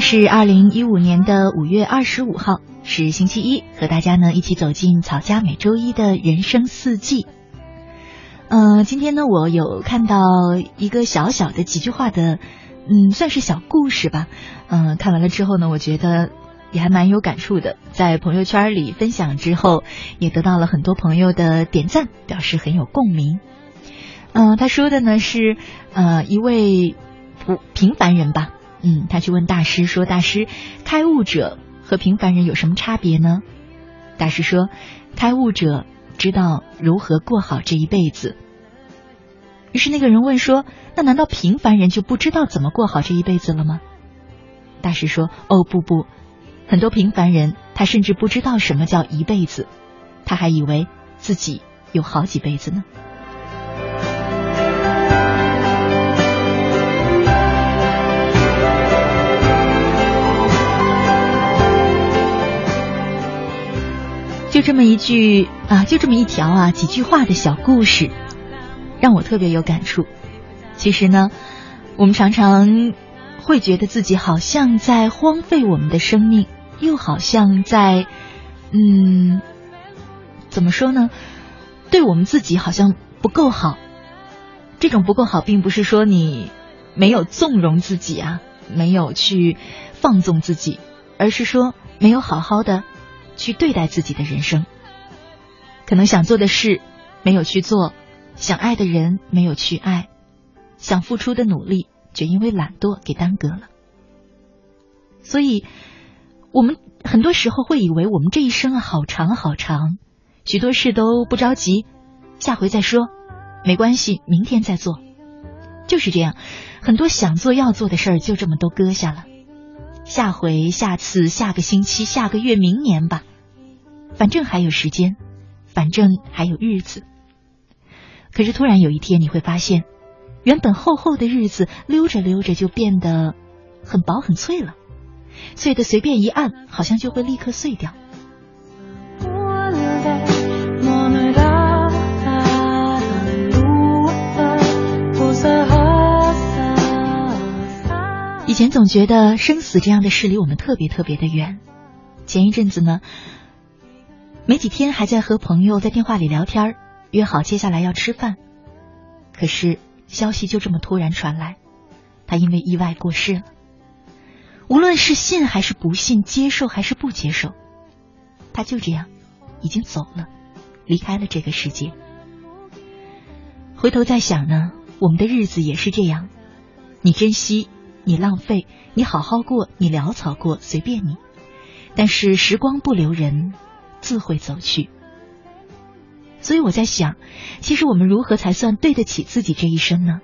是二零一五年的五月二十五号，是星期一，和大家呢一起走进草家每周一的人生四季。呃，今天呢我有看到一个小小的几句话的，嗯，算是小故事吧。嗯，看完了之后呢，我觉得也还蛮有感触的，在朋友圈里分享之后，也得到了很多朋友的点赞，表示很有共鸣。嗯，他说的呢是呃一位不平凡人吧。嗯，他去问大师说：“大师，开悟者和平凡人有什么差别呢？”大师说：“开悟者知道如何过好这一辈子。”于是那个人问说：“那难道平凡人就不知道怎么过好这一辈子了吗？”大师说：“哦，不不，很多平凡人他甚至不知道什么叫一辈子，他还以为自己有好几辈子呢。”就这么一句啊，就这么一条啊，几句话的小故事，让我特别有感触。其实呢，我们常常会觉得自己好像在荒废我们的生命，又好像在嗯，怎么说呢？对我们自己好像不够好。这种不够好，并不是说你没有纵容自己啊，没有去放纵自己，而是说没有好好的。去对待自己的人生，可能想做的事没有去做，想爱的人没有去爱，想付出的努力却因为懒惰给耽搁了。所以，我们很多时候会以为我们这一生啊好长好长，许多事都不着急，下回再说，没关系，明天再做，就是这样，很多想做要做的事儿就这么都搁下了。下回、下次、下个星期、下个月、明年吧，反正还有时间，反正还有日子。可是突然有一天，你会发现，原本厚厚的日子溜着溜着就变得很薄很脆了，脆的随便一按，好像就会立刻碎掉。以前总觉得生死这样的事离我们特别特别的远。前一阵子呢，没几天还在和朋友在电话里聊天，约好接下来要吃饭。可是消息就这么突然传来，他因为意外过世了。无论是信还是不信，接受还是不接受，他就这样已经走了，离开了这个世界。回头再想呢，我们的日子也是这样，你珍惜。你浪费，你好好过，你潦草过，随便你。但是时光不留人，自会走去。所以我在想，其实我们如何才算对得起自己这一生呢？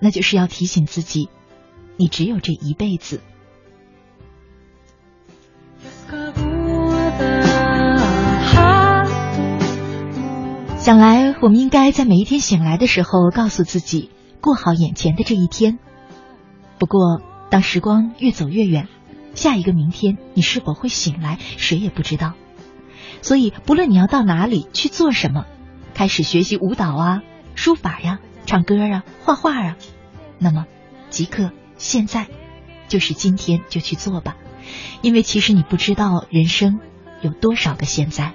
那就是要提醒自己，你只有这一辈子。想来，我们应该在每一天醒来的时候，告诉自己过好眼前的这一天。不过，当时光越走越远，下一个明天你是否会醒来，谁也不知道。所以，不论你要到哪里去做什么，开始学习舞蹈啊、书法呀、唱歌啊、画画啊，那么即刻现在就是今天就去做吧，因为其实你不知道人生有多少个现在。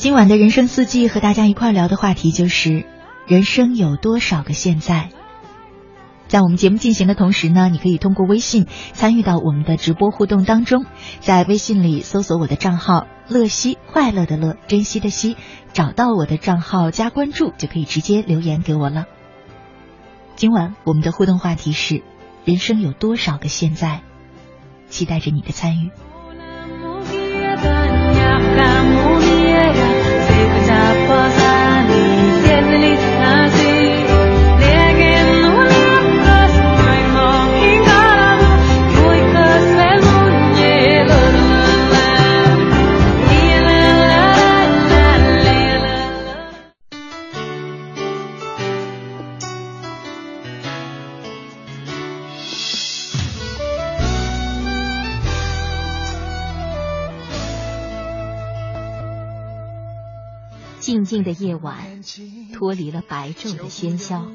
今晚的人生四季和大家一块聊的话题就是人生有多少个现在。在我们节目进行的同时呢，你可以通过微信参与到我们的直播互动当中，在微信里搜索我的账号“乐西”，快乐的乐，珍惜的惜，找到我的账号加关注，就可以直接留言给我了。今晚我们的互动话题是人生有多少个现在，期待着你的参与。的夜晚，脱离了白昼的喧嚣，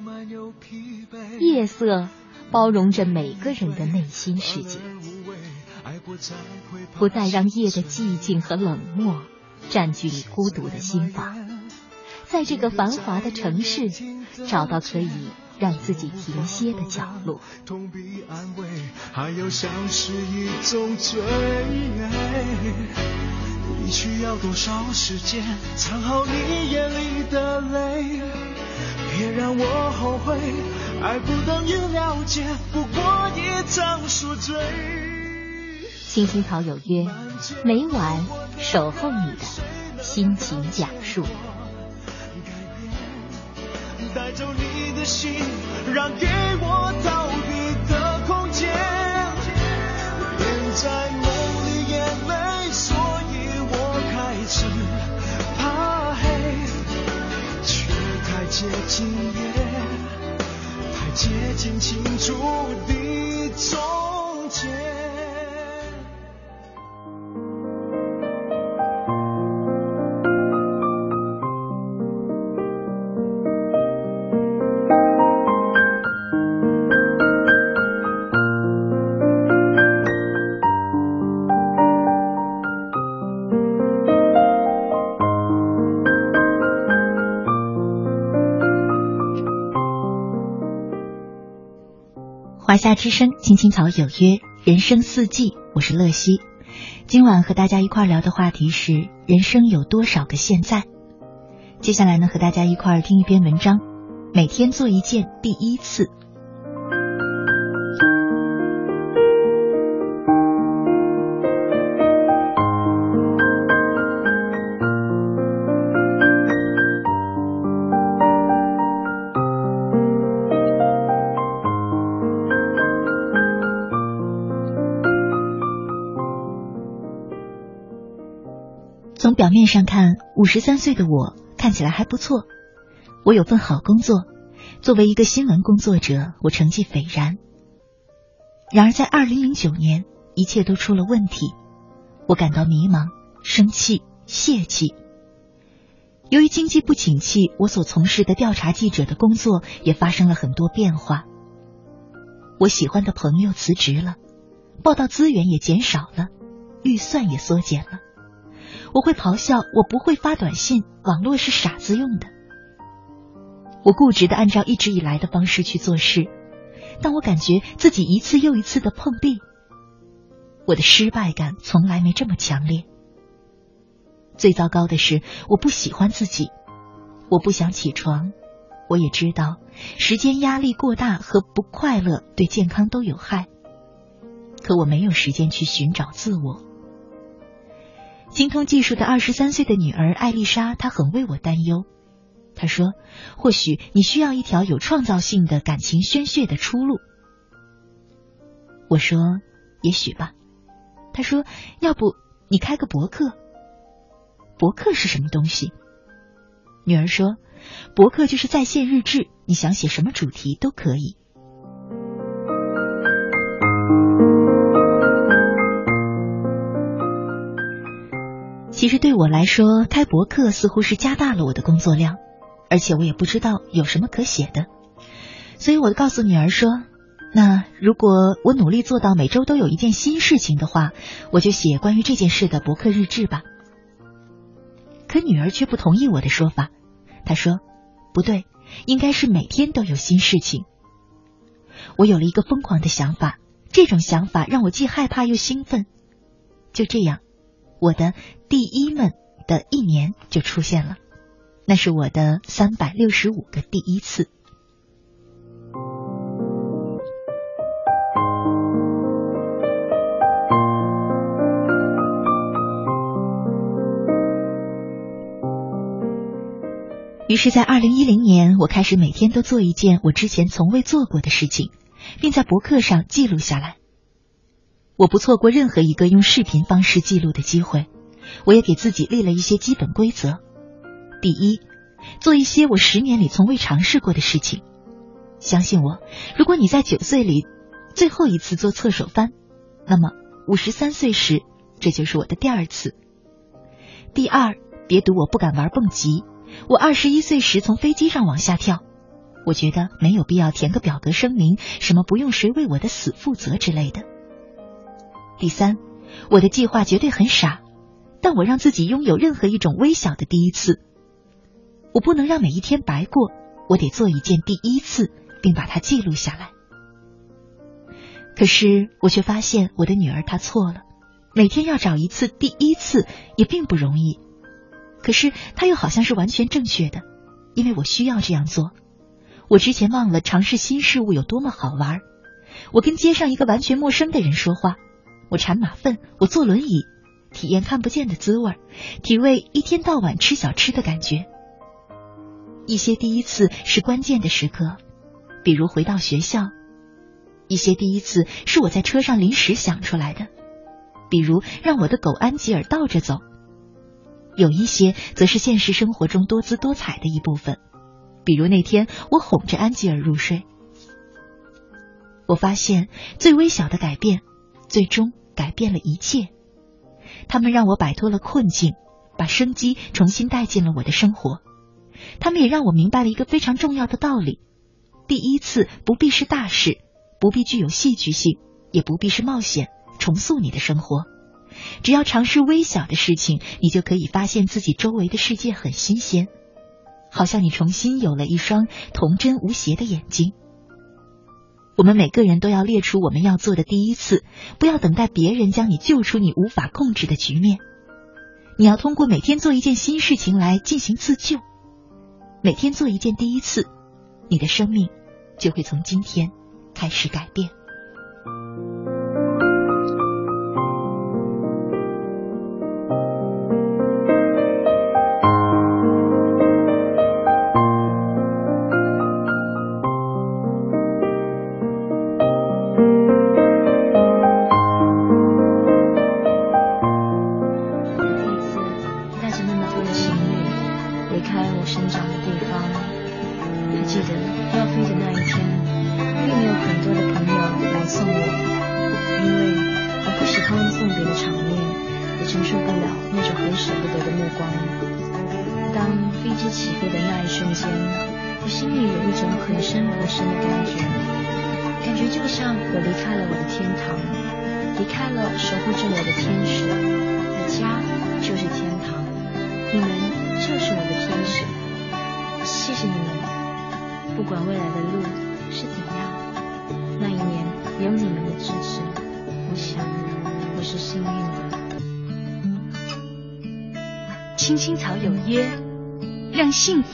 夜色包容着每个人的内心世界，不再让夜的寂静和冷漠占据你孤独的心房，在这个繁华的城市，找到可以让自己停歇的角落。你需要多少时间藏好你眼里的泪？别让我后悔，爱不等于了解，不过一场宿醉。青青草有约，每晚守候你的心情讲述。带走你的心，让给我逃避的空间。别在梦里眼泪。所以我开始怕黑，却太接近夜，太接近清楚的从前。夏之声，青青草有约，人生四季，我是乐西。今晚和大家一块聊的话题是人生有多少个现在。接下来呢，和大家一块听一篇文章，每天做一件第一次。从表面上看，五十三岁的我看起来还不错。我有份好工作，作为一个新闻工作者，我成绩斐然。然而，在二零零九年，一切都出了问题，我感到迷茫、生气、泄气。由于经济不景气，我所从事的调查记者的工作也发生了很多变化。我喜欢的朋友辞职了，报道资源也减少了，预算也缩减了。我会咆哮，我不会发短信，网络是傻子用的。我固执的按照一直以来的方式去做事，但我感觉自己一次又一次的碰壁。我的失败感从来没这么强烈。最糟糕的是，我不喜欢自己，我不想起床，我也知道时间压力过大和不快乐对健康都有害。可我没有时间去寻找自我。精通技术的二十三岁的女儿艾丽莎，她很为我担忧。她说：“或许你需要一条有创造性的感情宣泄的出路。”我说：“也许吧。”她说：“要不你开个博客？博客是什么东西？”女儿说：“博客就是在线日志，你想写什么主题都可以。”其实对我来说，开博客似乎是加大了我的工作量，而且我也不知道有什么可写的，所以我告诉女儿说：“那如果我努力做到每周都有一件新事情的话，我就写关于这件事的博客日志吧。”可女儿却不同意我的说法，她说：“不对，应该是每天都有新事情。”我有了一个疯狂的想法，这种想法让我既害怕又兴奋。就这样。我的第一们的一年就出现了，那是我的三百六十五个第一次。于是，在二零一零年，我开始每天都做一件我之前从未做过的事情，并在博客上记录下来。我不错过任何一个用视频方式记录的机会，我也给自己立了一些基本规则。第一，做一些我十年里从未尝试过的事情。相信我，如果你在九岁里最后一次做侧手翻，那么五十三岁时这就是我的第二次。第二，别赌我不敢玩蹦极。我二十一岁时从飞机上往下跳，我觉得没有必要填个表格声明什么不用谁为我的死负责之类的。第三，我的计划绝对很傻，但我让自己拥有任何一种微小的第一次。我不能让每一天白过，我得做一件第一次，并把它记录下来。可是我却发现我的女儿她错了，每天要找一次第一次也并不容易。可是她又好像是完全正确的，因为我需要这样做。我之前忘了尝试新事物有多么好玩。我跟街上一个完全陌生的人说话。我铲马粪，我坐轮椅，体验看不见的滋味，体味一天到晚吃小吃的感觉。一些第一次是关键的时刻，比如回到学校；一些第一次是我在车上临时想出来的，比如让我的狗安吉尔倒着走；有一些则是现实生活中多姿多彩的一部分，比如那天我哄着安吉尔入睡。我发现最微小的改变。最终改变了一切，他们让我摆脱了困境，把生机重新带进了我的生活。他们也让我明白了一个非常重要的道理：第一次不必是大事，不必具有戏剧性，也不必是冒险，重塑你的生活。只要尝试微小的事情，你就可以发现自己周围的世界很新鲜，好像你重新有了一双童真无邪的眼睛。我们每个人都要列出我们要做的第一次，不要等待别人将你救出你无法控制的局面。你要通过每天做一件新事情来进行自救。每天做一件第一次，你的生命就会从今天开始改变。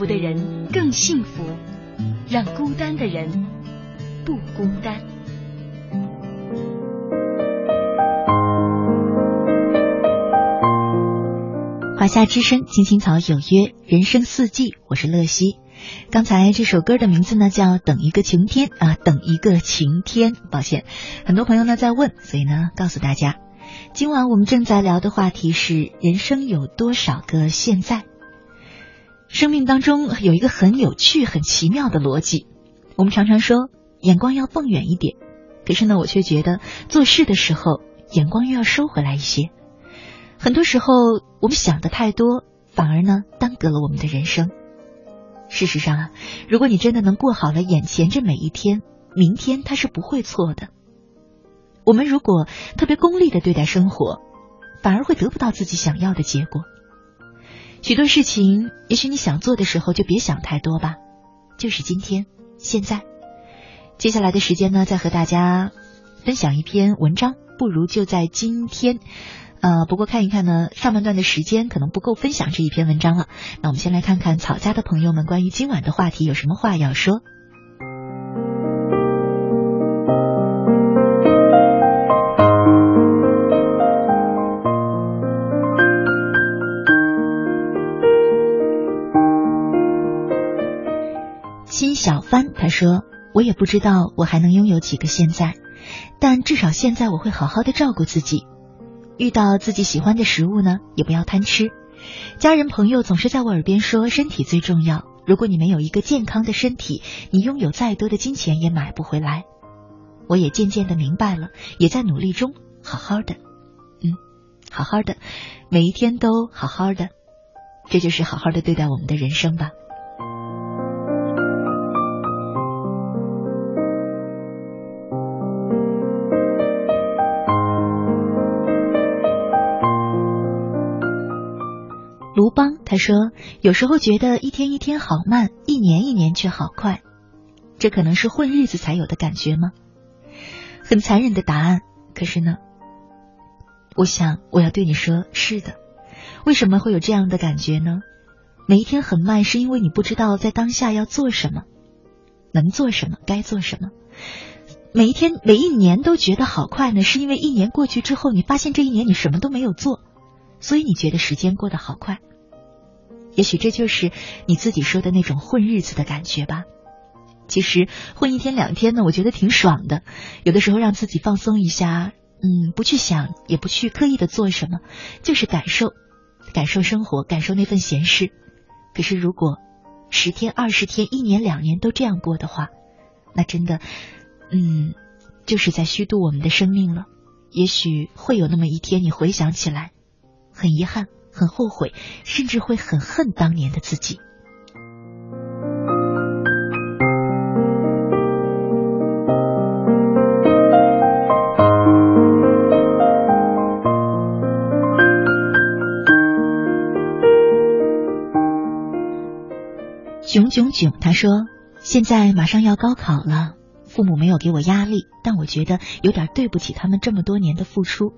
福的人更幸福。让孤单的人不孤单。华夏之声，青青草有约，人生四季，我是乐西。刚才这首歌的名字呢叫《等一个晴天》啊，等一个晴天。抱歉，很多朋友呢在问，所以呢告诉大家，今晚我们正在聊的话题是：人生有多少个现在？生命当中有一个很有趣、很奇妙的逻辑。我们常常说眼光要放远一点，可是呢，我却觉得做事的时候眼光又要收回来一些。很多时候，我们想的太多，反而呢耽搁了我们的人生。事实上啊，如果你真的能过好了眼前这每一天，明天它是不会错的。我们如果特别功利的对待生活，反而会得不到自己想要的结果。许多事情，也许你想做的时候就别想太多吧，就是今天现在。接下来的时间呢，再和大家分享一篇文章，不如就在今天。呃，不过看一看呢，上半段的时间可能不够分享这一篇文章了。那我们先来看看草家的朋友们关于今晚的话题有什么话要说。小帆他说：“我也不知道我还能拥有几个现在，但至少现在我会好好的照顾自己。”遇到自己喜欢的食物呢，也不要贪吃。家人朋友总是在我耳边说，身体最重要。如果你没有一个健康的身体，你拥有再多的金钱也买不回来。我也渐渐的明白了，也在努力中，好好的，嗯，好好的，每一天都好好的，这就是好好的对待我们的人生吧。他说：“有时候觉得一天一天好慢，一年一年却好快，这可能是混日子才有的感觉吗？”很残忍的答案。可是呢，我想我要对你说：是的。为什么会有这样的感觉呢？每一天很慢，是因为你不知道在当下要做什么，能做什么，该做什么。每一天、每一年都觉得好快呢，是因为一年过去之后，你发现这一年你什么都没有做。所以你觉得时间过得好快，也许这就是你自己说的那种混日子的感觉吧。其实混一天两天呢，我觉得挺爽的。有的时候让自己放松一下，嗯，不去想，也不去刻意的做什么，就是感受，感受生活，感受那份闲适。可是如果十天、二十天、一年、两年都这样过的话，那真的，嗯，就是在虚度我们的生命了。也许会有那么一天，你回想起来。很遗憾，很后悔，甚至会很恨当年的自己。囧囧囧，他说：“现在马上要高考了，父母没有给我压力，但我觉得有点对不起他们这么多年的付出。”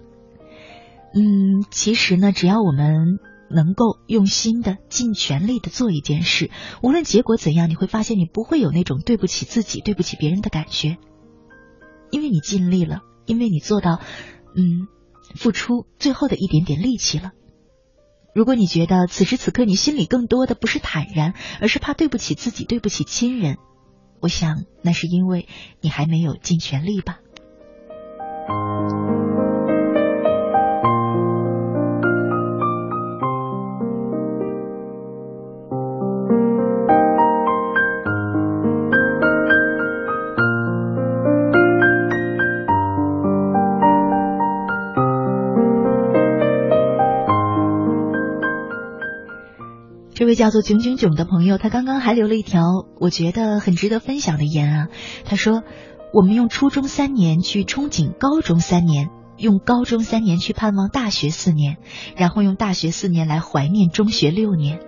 嗯，其实呢，只要我们能够用心的、尽全力的做一件事，无论结果怎样，你会发现你不会有那种对不起自己、对不起别人的感觉，因为你尽力了，因为你做到，嗯，付出最后的一点点力气了。如果你觉得此时此刻你心里更多的不是坦然，而是怕对不起自己、对不起亲人，我想那是因为你还没有尽全力吧。位叫做囧囧囧的朋友，他刚刚还留了一条我觉得很值得分享的言啊。他说：“我们用初中三年去憧憬高中三年，用高中三年去盼望大学四年，然后用大学四年来怀念中学六年。”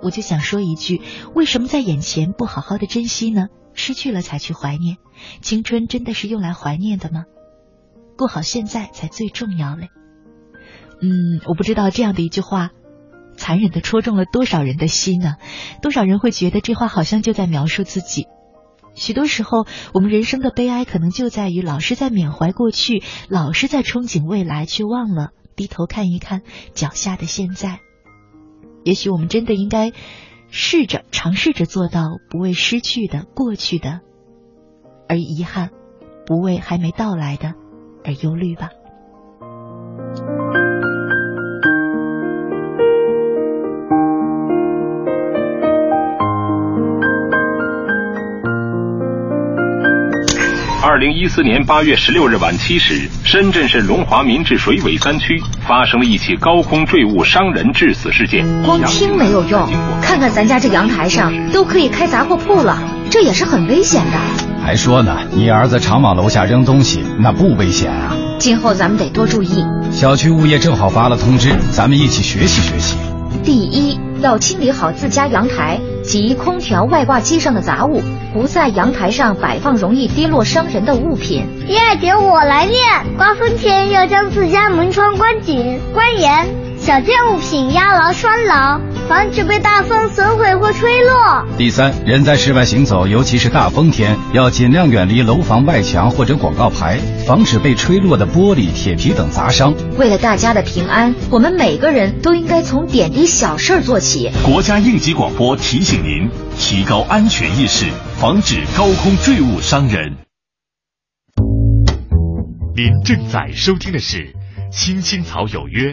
我就想说一句：为什么在眼前不好好的珍惜呢？失去了才去怀念，青春真的是用来怀念的吗？过好现在才最重要嘞。嗯，我不知道这样的一句话。残忍的戳中了多少人的心呢？多少人会觉得这话好像就在描述自己？许多时候，我们人生的悲哀可能就在于老是在缅怀过去，老是在憧憬未来，却忘了低头看一看脚下的现在。也许我们真的应该试着尝试着做到，不为失去的、过去的而遗憾，不为还没到来的而忧虑吧。二零一四年八月十六日晚七时，深圳市龙华民治水尾三区发生了一起高空坠物伤人致死事件。光听没有用，看看咱家这阳台上都可以开杂货铺了，这也是很危险的。还说呢，你儿子常往楼下扔东西，那不危险啊？今后咱们得多注意。小区物业正好发了通知，咱们一起学习学习。第一，要清理好自家阳台。及空调外挂机上的杂物，不在阳台上摆放容易跌落伤人的物品。第二点，我来念：刮风天要将自家门窗关紧、关严，小件物品压牢拴牢，防止被大风损毁或吹落。第三，人在室外行走，尤其是大风天，要尽量远离楼房外墙或者广告牌，防止被吹落的玻璃、铁皮等砸伤。为了大家的平安，我们每个人都应该从点滴小事做起。国家应急广播提醒您：提高安全意识，防止高空坠物伤人。您正在收听的是《青青草有约》。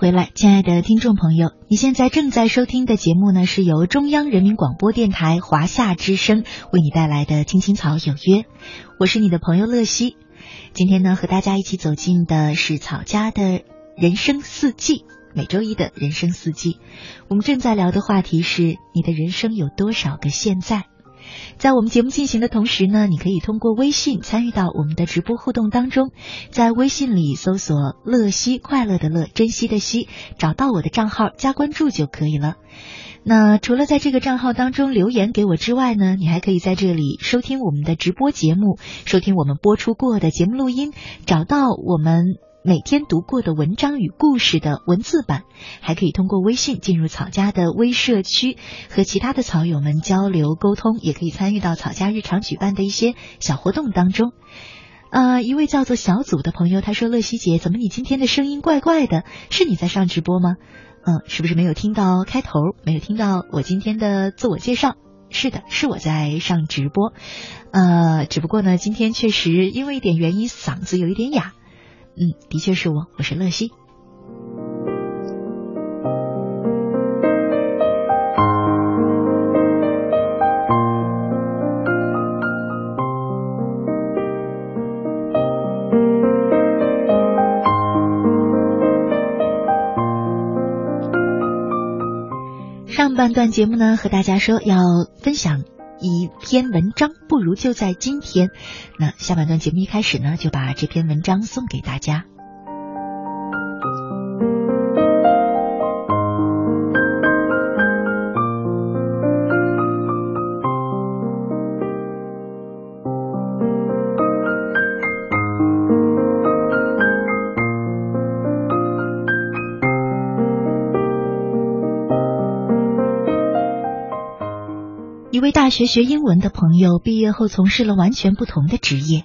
回来，亲爱的听众朋友，你现在正在收听的节目呢，是由中央人民广播电台华夏之声为你带来的《青青草有约》，我是你的朋友乐西。今天呢，和大家一起走进的是草家的人生四季，每周一的人生四季。我们正在聊的话题是：你的人生有多少个现在？在我们节目进行的同时呢，你可以通过微信参与到我们的直播互动当中，在微信里搜索“乐西”，快乐的乐，珍惜的惜，找到我的账号加关注就可以了。那除了在这个账号当中留言给我之外呢，你还可以在这里收听我们的直播节目，收听我们播出过的节目录音，找到我们。每天读过的文章与故事的文字版，还可以通过微信进入草家的微社区，和其他的草友们交流沟通，也可以参与到草家日常举办的一些小活动当中。呃，一位叫做小组的朋友他说：“乐西姐，怎么你今天的声音怪怪的？是你在上直播吗？嗯，是不是没有听到开头？没有听到我今天的自我介绍？是的，是我在上直播。呃，只不过呢，今天确实因为一点原因，嗓子有一点哑。”嗯，的确是我，我是乐西。上半段节目呢，和大家说要分享一篇文章，不如就在今天。那下半段节目一开始呢，就把这篇文章送给大家。学学英文的朋友毕业后从事了完全不同的职业。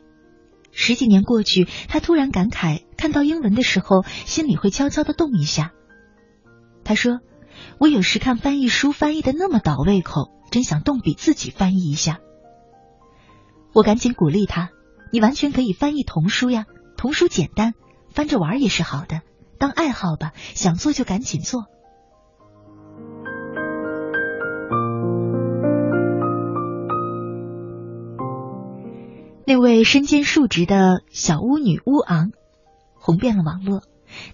十几年过去，他突然感慨，看到英文的时候，心里会悄悄的动一下。他说：“我有时看翻译书翻译的那么倒胃口，真想动笔自己翻译一下。”我赶紧鼓励他：“你完全可以翻译童书呀，童书简单，翻着玩也是好的，当爱好吧，想做就赶紧做。”那位身兼数职的小巫女乌昂，红遍了网络。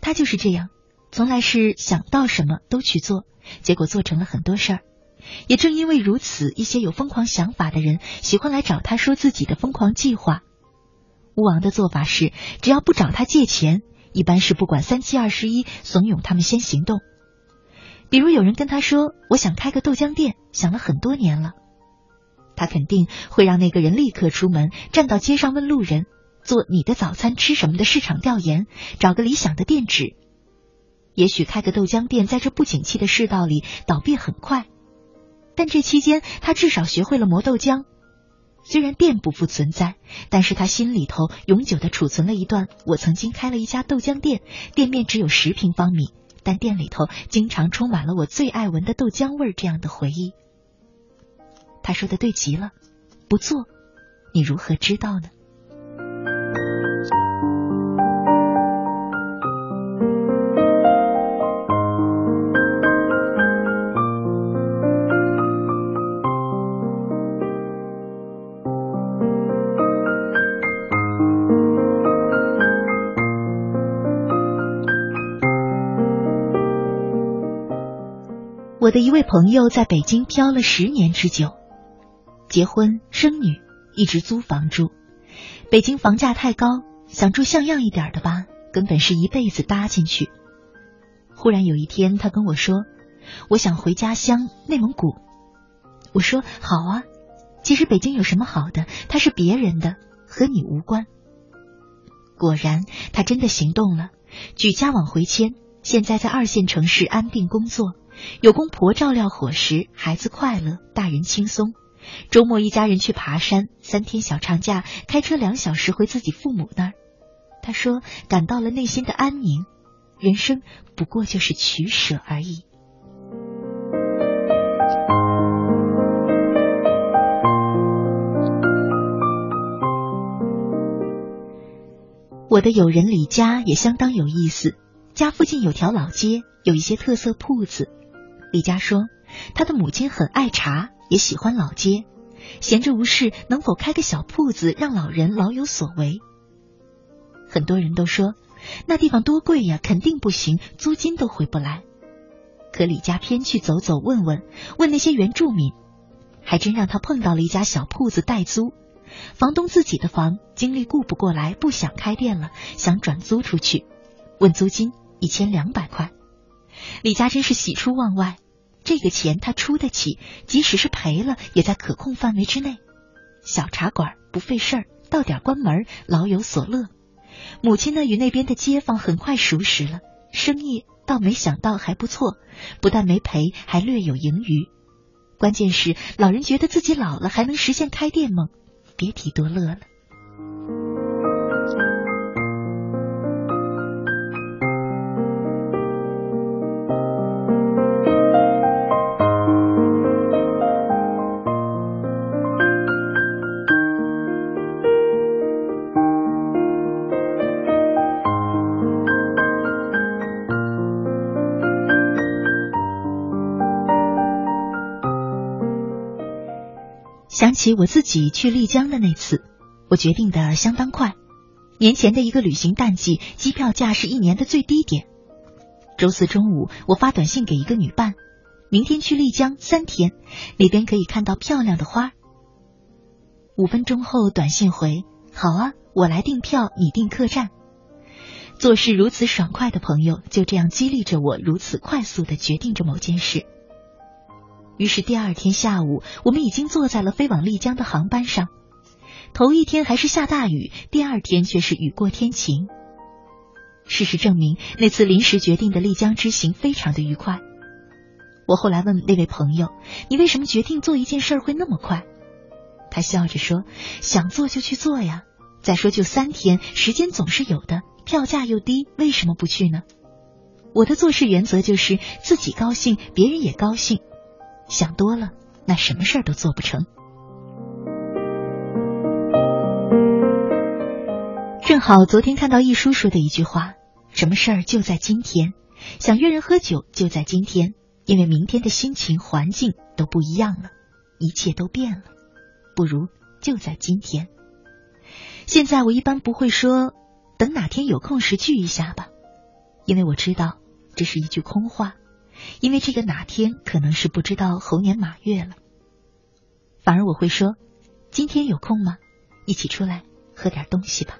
她就是这样，从来是想到什么都去做，结果做成了很多事儿。也正因为如此，一些有疯狂想法的人喜欢来找他说自己的疯狂计划。乌昂的做法是，只要不找他借钱，一般是不管三七二十一，怂恿他们先行动。比如有人跟他说：“我想开个豆浆店，想了很多年了。”他肯定会让那个人立刻出门，站到街上问路人，做你的早餐吃什么的市场调研，找个理想的店址。也许开个豆浆店，在这不景气的世道里倒闭很快，但这期间他至少学会了磨豆浆。虽然店不复存在，但是他心里头永久的储存了一段我曾经开了一家豆浆店，店面只有十平方米，但店里头经常充满了我最爱闻的豆浆味儿这样的回忆。他说的对极了，不做，你如何知道呢？我的一位朋友在北京漂了十年之久。结婚生女，一直租房住。北京房价太高，想住像样一点的吧，根本是一辈子搭进去。忽然有一天，他跟我说：“我想回家乡内蒙古。”我说：“好啊。”其实北京有什么好的？它是别人的，和你无关。果然，他真的行动了，举家往回迁。现在在二线城市安定工作，有公婆照料伙食，孩子快乐，大人轻松。周末一家人去爬山，三天小长假开车两小时回自己父母那儿。他说感到了内心的安宁，人生不过就是取舍而已。我的友人李佳也相当有意思，家附近有条老街，有一些特色铺子。李佳说他的母亲很爱茶。也喜欢老街，闲着无事，能否开个小铺子，让老人老有所为？很多人都说那地方多贵呀，肯定不行，租金都回不来。可李家偏去走走问问，问那些原住民，还真让他碰到了一家小铺子代租，房东自己的房精力顾不过来，不想开店了，想转租出去，问租金一千两百块。李家真是喜出望外，这个钱他出得起，即使是赔了，也在可控范围之内。小茶馆不费事儿，到点关门，老有所乐。母亲呢，与那边的街坊很快熟识了，生意倒没想到还不错，不但没赔，还略有盈余。关键是老人觉得自己老了还能实现开店梦，别提多乐了。起我自己去丽江的那次，我决定的相当快。年前的一个旅行淡季，机票价是一年的最低点。周四中午，我发短信给一个女伴，明天去丽江三天，那边可以看到漂亮的花。五分钟后，短信回：好啊，我来订票，你订客栈。做事如此爽快的朋友，就这样激励着我，如此快速的决定着某件事。于是第二天下午，我们已经坐在了飞往丽江的航班上。头一天还是下大雨，第二天却是雨过天晴。事实证明，那次临时决定的丽江之行非常的愉快。我后来问那位朋友：“你为什么决定做一件事会那么快？”他笑着说：“想做就去做呀。再说就三天，时间总是有的，票价又低，为什么不去呢？”我的做事原则就是自己高兴，别人也高兴。想多了，那什么事儿都做不成。正好昨天看到易叔说的一句话：“什么事儿就在今天，想约人喝酒就在今天，因为明天的心情、环境都不一样了，一切都变了，不如就在今天。”现在我一般不会说“等哪天有空时聚一下吧”，因为我知道这是一句空话。因为这个哪天可能是不知道猴年马月了，反而我会说，今天有空吗？一起出来喝点东西吧。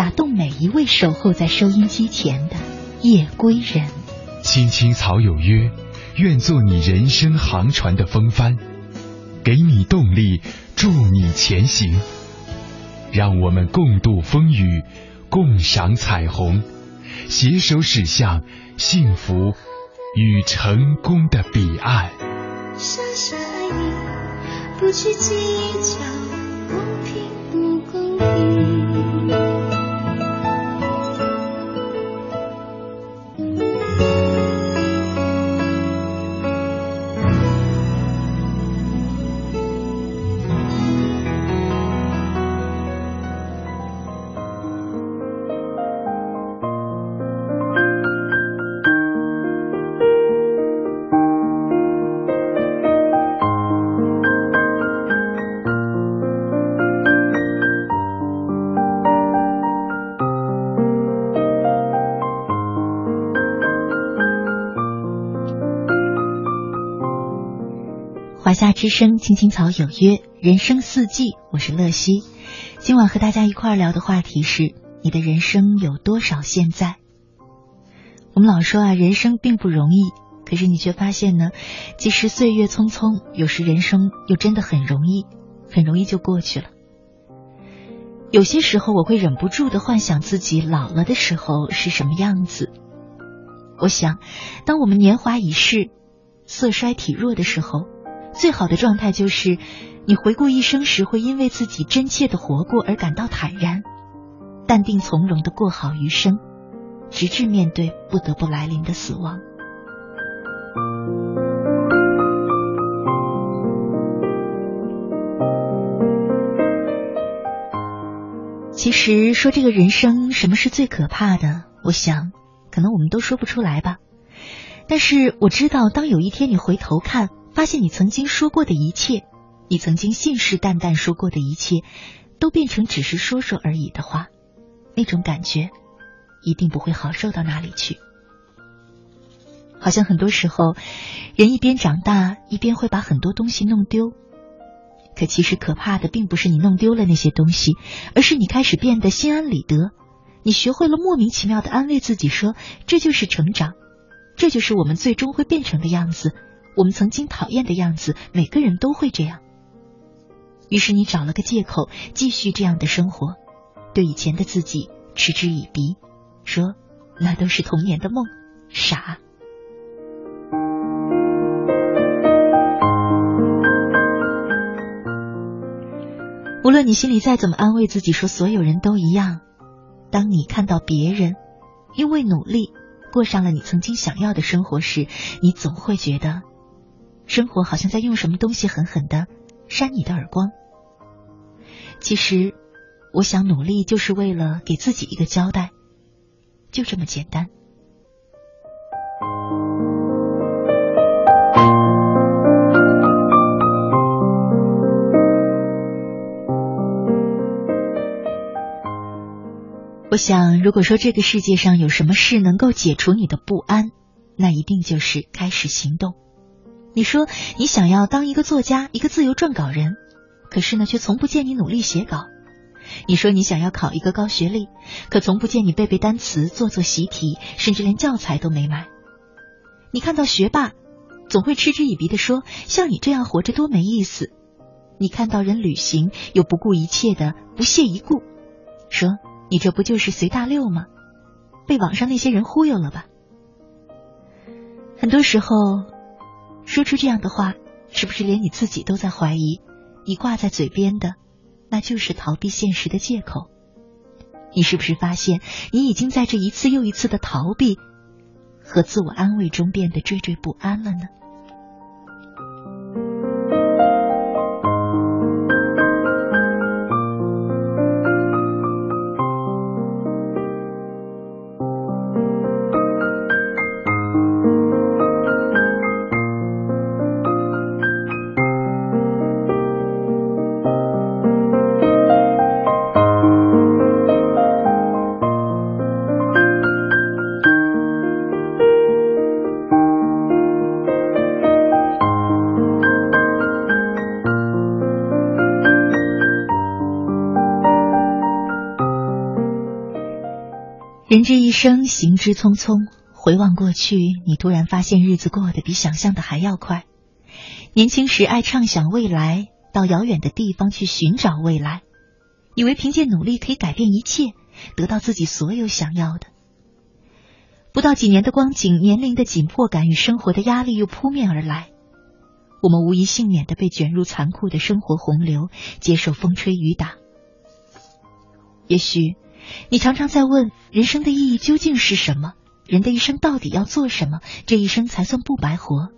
打动每一位守候在收音机前的夜归人。青青草有约，愿做你人生航船的风帆，给你动力，助你前行。让我们共度风雨，共赏彩虹，携手驶向幸福与成功的彼岸。傻傻爱你，不去计较。华之声，青青草有约，人生四季，我是乐西。今晚和大家一块儿聊的话题是：你的人生有多少现在？我们老说啊，人生并不容易，可是你却发现呢，即使岁月匆匆，有时人生又真的很容易，很容易就过去了。有些时候，我会忍不住的幻想自己老了的时候是什么样子。我想，当我们年华已逝、色衰体弱的时候。最好的状态就是，你回顾一生时，会因为自己真切的活过而感到坦然、淡定从容的过好余生，直至面对不得不来临的死亡。其实说这个人生什么是最可怕的，我想可能我们都说不出来吧。但是我知道，当有一天你回头看。发现你曾经说过的一切，你曾经信誓旦旦说过的一切，都变成只是说说而已的话，那种感觉一定不会好受到哪里去。好像很多时候，人一边长大，一边会把很多东西弄丢。可其实可怕的并不是你弄丢了那些东西，而是你开始变得心安理得。你学会了莫名其妙的安慰自己，说这就是成长，这就是我们最终会变成的样子。我们曾经讨厌的样子，每个人都会这样。于是你找了个借口继续这样的生活，对以前的自己嗤之以鼻，说那都是童年的梦，傻。无论你心里再怎么安慰自己，说所有人都一样，当你看到别人因为努力过上了你曾经想要的生活时，你总会觉得生活好像在用什么东西狠狠的扇你的耳光。其实，我想努力就是为了给自己一个交代，就这么简单。我想，如果说这个世界上有什么事能够解除你的不安，那一定就是开始行动。你说你想要当一个作家，一个自由撰稿人，可是呢，却从不见你努力写稿。你说你想要考一个高学历，可从不见你背背单词、做做习题，甚至连教材都没买。你看到学霸，总会嗤之以鼻的说：“像你这样活着多没意思。”你看到人旅行，又不顾一切的不屑一顾，说。你这不就是随大溜吗？被网上那些人忽悠了吧？很多时候，说出这样的话，是不是连你自己都在怀疑？你挂在嘴边的，那就是逃避现实的借口。你是不是发现，你已经在这一次又一次的逃避和自我安慰中变得惴惴不安了呢？人这一生，行之匆匆。回望过去，你突然发现日子过得比想象的还要快。年轻时爱畅想未来，到遥远的地方去寻找未来，以为凭借努力可以改变一切，得到自己所有想要的。不到几年的光景，年龄的紧迫感与生活的压力又扑面而来，我们无一幸免的被卷入残酷的生活洪流，接受风吹雨打。也许。你常常在问人生的意义究竟是什么？人的一生到底要做什么？这一生才算不白活？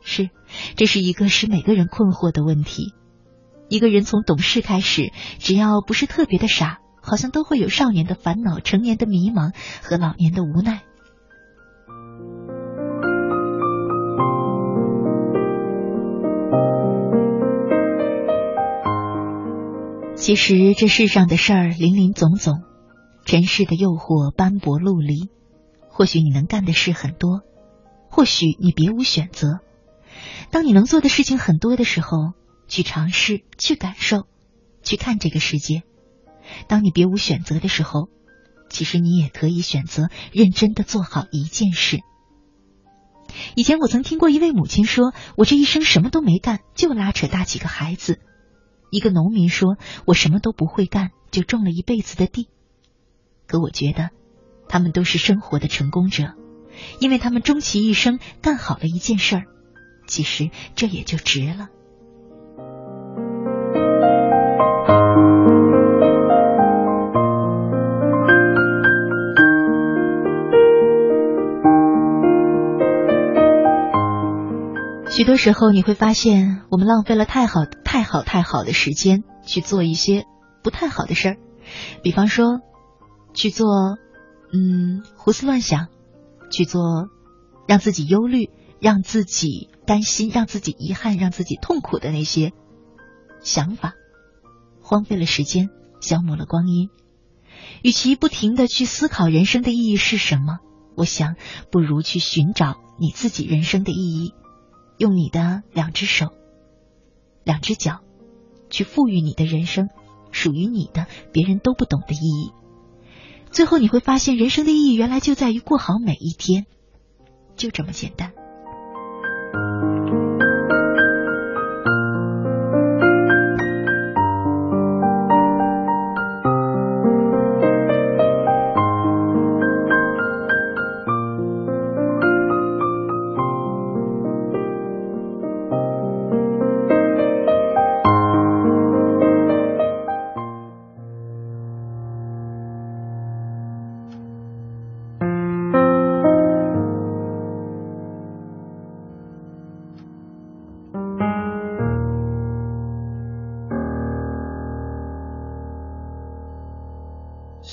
是，这是一个使每个人困惑的问题。一个人从懂事开始，只要不是特别的傻，好像都会有少年的烦恼、成年的迷茫和老年的无奈。其实这世上的事儿林林总总，尘世的诱惑斑驳陆离。或许你能干的事很多，或许你别无选择。当你能做的事情很多的时候，去尝试，去感受，去看这个世界。当你别无选择的时候，其实你也可以选择认真的做好一件事。以前我曾听过一位母亲说：“我这一生什么都没干，就拉扯大几个孩子。”一个农民说：“我什么都不会干，就种了一辈子的地。”可我觉得，他们都是生活的成功者，因为他们终其一生干好了一件事儿。其实这也就值了。许多时候，你会发现，我们浪费了太好、太好、太好的时间去做一些不太好的事儿，比方说，去做嗯胡思乱想，去做让自己忧虑、让自己担心、让自己遗憾、让自己痛苦的那些想法，荒废了时间，消磨了光阴。与其不停的去思考人生的意义是什么，我想，不如去寻找你自己人生的意义。用你的两只手、两只脚，去赋予你的人生属于你的、别人都不懂的意义。最后你会发现，人生的意义原来就在于过好每一天，就这么简单。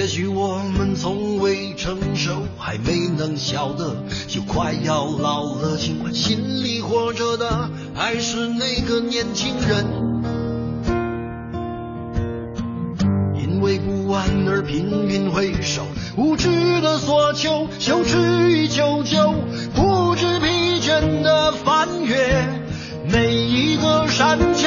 也许我们从未成熟，还没能晓得，就快要老了。尽管心里活着的还是那个年轻人，因为不安而频频回首，无知的索求，羞耻与求救，不知疲倦的翻越每一个山丘，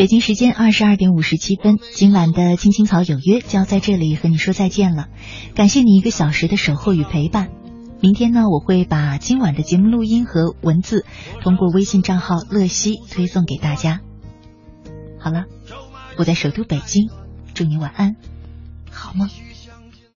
北京时间二十二点五十七分，今晚的青青草有约就要在这里和你说再见了。感谢你一个小时的守候与陪伴。明天呢，我会把今晚的节目录音和文字通过微信账号乐西推送给大家。好了，我在首都北京，祝你晚安。好梦。